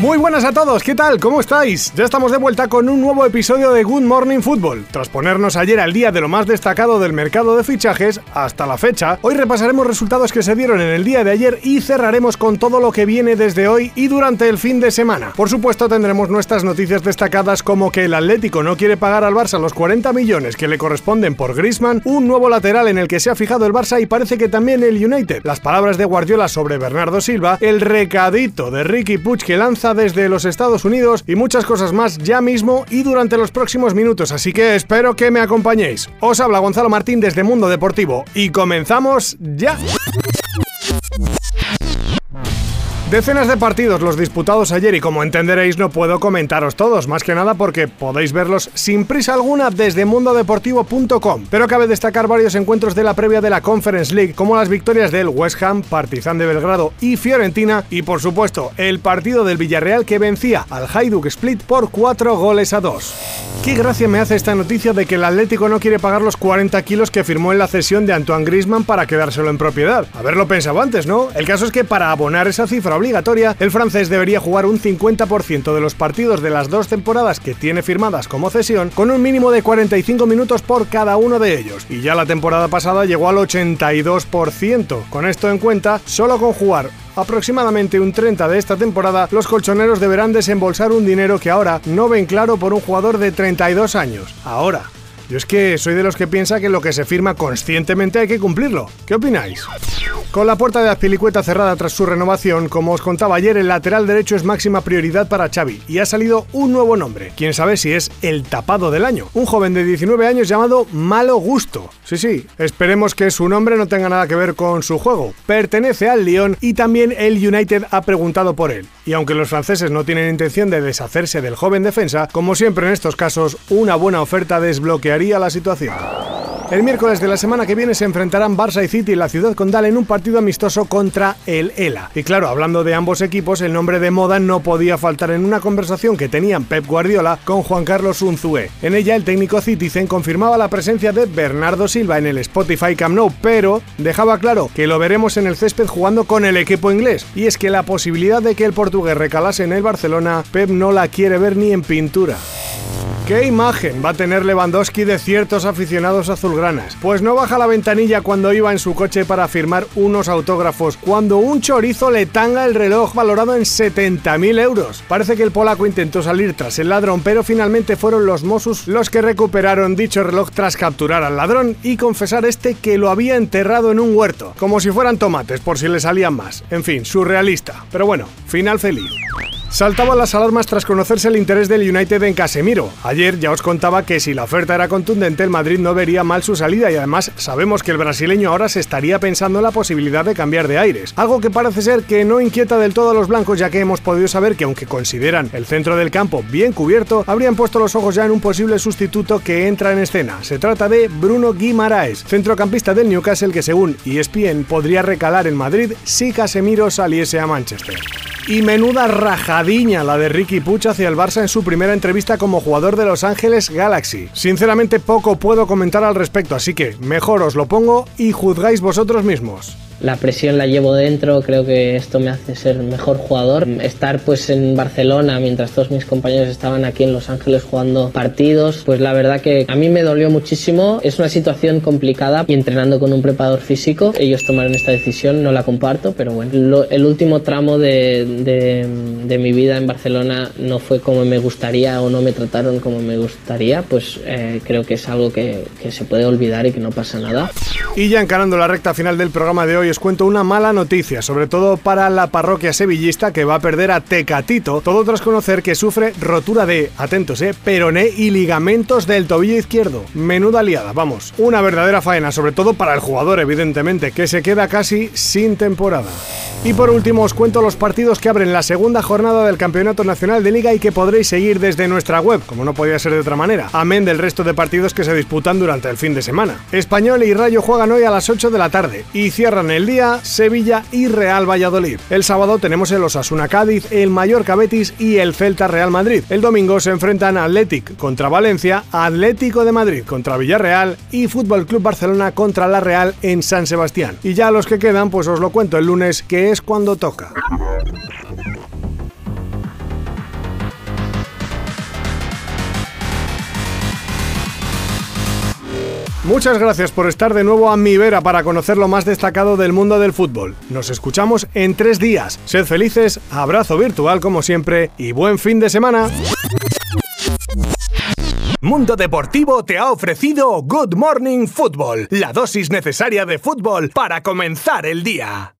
Muy buenas a todos, ¿qué tal? ¿Cómo estáis? Ya estamos de vuelta con un nuevo episodio de Good Morning Football. Tras ponernos ayer al día de lo más destacado del mercado de fichajes, hasta la fecha, hoy repasaremos resultados que se dieron en el día de ayer y cerraremos con todo lo que viene desde hoy y durante el fin de semana. Por supuesto, tendremos nuestras noticias destacadas como que el Atlético no quiere pagar al Barça los 40 millones que le corresponden por Griezmann, un nuevo lateral en el que se ha fijado el Barça y parece que también el United, las palabras de Guardiola sobre Bernardo Silva, el recadito de Ricky Puig que lanza desde los Estados Unidos y muchas cosas más ya mismo y durante los próximos minutos, así que espero que me acompañéis. Os habla Gonzalo Martín desde Mundo Deportivo y comenzamos ya. Decenas de partidos los disputados ayer y como entenderéis no puedo comentaros todos, más que nada porque podéis verlos sin prisa alguna desde mundodeportivo.com. Pero cabe destacar varios encuentros de la previa de la Conference League, como las victorias del West Ham, Partizan de Belgrado y Fiorentina, y por supuesto el partido del Villarreal que vencía al Hajduk Split por 4 goles a 2. Qué gracia me hace esta noticia de que el Atlético no quiere pagar los 40 kilos que firmó en la cesión de Antoine Griezmann para quedárselo en propiedad. Haberlo pensado antes, ¿no? El caso es que para abonar esa cifra obligatoria, el francés debería jugar un 50% de los partidos de las dos temporadas que tiene firmadas como cesión, con un mínimo de 45 minutos por cada uno de ellos. Y ya la temporada pasada llegó al 82%. Con esto en cuenta, solo con jugar aproximadamente un 30 de esta temporada, los colchoneros deberán desembolsar un dinero que ahora no ven claro por un jugador de 32 años. Ahora, yo es que soy de los que piensa que lo que se firma conscientemente hay que cumplirlo. ¿Qué opináis? Con la puerta de Azpilicueta cerrada tras su renovación, como os contaba ayer, el lateral derecho es máxima prioridad para Xavi y ha salido un nuevo nombre. Quién sabe si es el tapado del año. Un joven de 19 años llamado Malo Gusto. Sí, sí, esperemos que su nombre no tenga nada que ver con su juego. Pertenece al Lyon y también el United ha preguntado por él. Y aunque los franceses no tienen intención de deshacerse del joven defensa, como siempre en estos casos, una buena oferta desbloquearía la situación. El miércoles de la semana que viene se enfrentarán Barça y City en la ciudad condal en un partido amistoso contra el ELA. Y claro, hablando de ambos equipos, el nombre de moda no podía faltar en una conversación que tenían Pep Guardiola con Juan Carlos Unzué. En ella, el técnico Citizen confirmaba la presencia de Bernardo Silva en el Spotify Camp Nou, pero dejaba claro que lo veremos en el césped jugando con el equipo inglés. Y es que la posibilidad de que el portugués recalase en el Barcelona, Pep no la quiere ver ni en pintura. ¿Qué imagen va a tener Lewandowski de ciertos aficionados azulgranas? Pues no baja la ventanilla cuando iba en su coche para firmar unos autógrafos, cuando un chorizo le tanga el reloj valorado en 70.000 euros. Parece que el polaco intentó salir tras el ladrón, pero finalmente fueron los Mossos los que recuperaron dicho reloj tras capturar al ladrón y confesar este que lo había enterrado en un huerto, como si fueran tomates por si le salían más. En fin, surrealista. Pero bueno, final feliz. Saltaban las alarmas tras conocerse el interés del United en Casemiro. Ayer ya os contaba que si la oferta era contundente, el Madrid no vería mal su salida y además sabemos que el brasileño ahora se estaría pensando en la posibilidad de cambiar de aires. Algo que parece ser que no inquieta del todo a los blancos ya que hemos podido saber que aunque consideran el centro del campo bien cubierto, habrían puesto los ojos ya en un posible sustituto que entra en escena. Se trata de Bruno Guimaraes, centrocampista del Newcastle que según ESPN podría recalar en Madrid si Casemiro saliese a Manchester. Y menuda rajadiña la de Ricky Puch hacia el Barça en su primera entrevista como jugador de Los Ángeles Galaxy. Sinceramente poco puedo comentar al respecto, así que mejor os lo pongo y juzgáis vosotros mismos la presión la llevo dentro, creo que esto me hace ser mejor jugador. Estar pues en Barcelona mientras todos mis compañeros estaban aquí en Los Ángeles jugando partidos, pues la verdad que a mí me dolió muchísimo. Es una situación complicada y entrenando con un preparador físico, ellos tomaron esta decisión, no la comparto, pero bueno, el último tramo de, de, de, mi vida en Barcelona no fue como me gustaría o no me trataron como me gustaría, pues eh, creo que es algo que, que se puede olvidar y que no pasa nada. Y ya encarando la recta final del programa de hoy, os cuento una mala noticia, sobre todo para la parroquia sevillista que va a perder a Tecatito, todo tras conocer que sufre rotura de, atentos, eh, peroné y ligamentos del tobillo izquierdo. Menuda liada, vamos. Una verdadera faena, sobre todo para el jugador, evidentemente, que se queda casi sin temporada. Y por último os cuento los partidos que abren la segunda jornada del Campeonato Nacional de Liga y que podréis seguir desde nuestra web, como no podía ser de otra manera, amén del resto de partidos que se disputan durante el fin de semana. Español y Rayo juegan hoy a las 8 de la tarde y cierran el el día, Sevilla y Real Valladolid. El sábado tenemos el Osasuna Cádiz, el Mallorca Betis y el Celta Real Madrid. El domingo se enfrentan Athletic contra Valencia, Atlético de Madrid contra Villarreal y Fútbol Club Barcelona contra la Real en San Sebastián. Y ya los que quedan, pues os lo cuento el lunes, que es cuando toca. Muchas gracias por estar de nuevo a mi vera para conocer lo más destacado del mundo del fútbol. Nos escuchamos en tres días. Sed felices, abrazo virtual como siempre y buen fin de semana. Mundo Deportivo te ha ofrecido Good Morning Football, la dosis necesaria de fútbol para comenzar el día.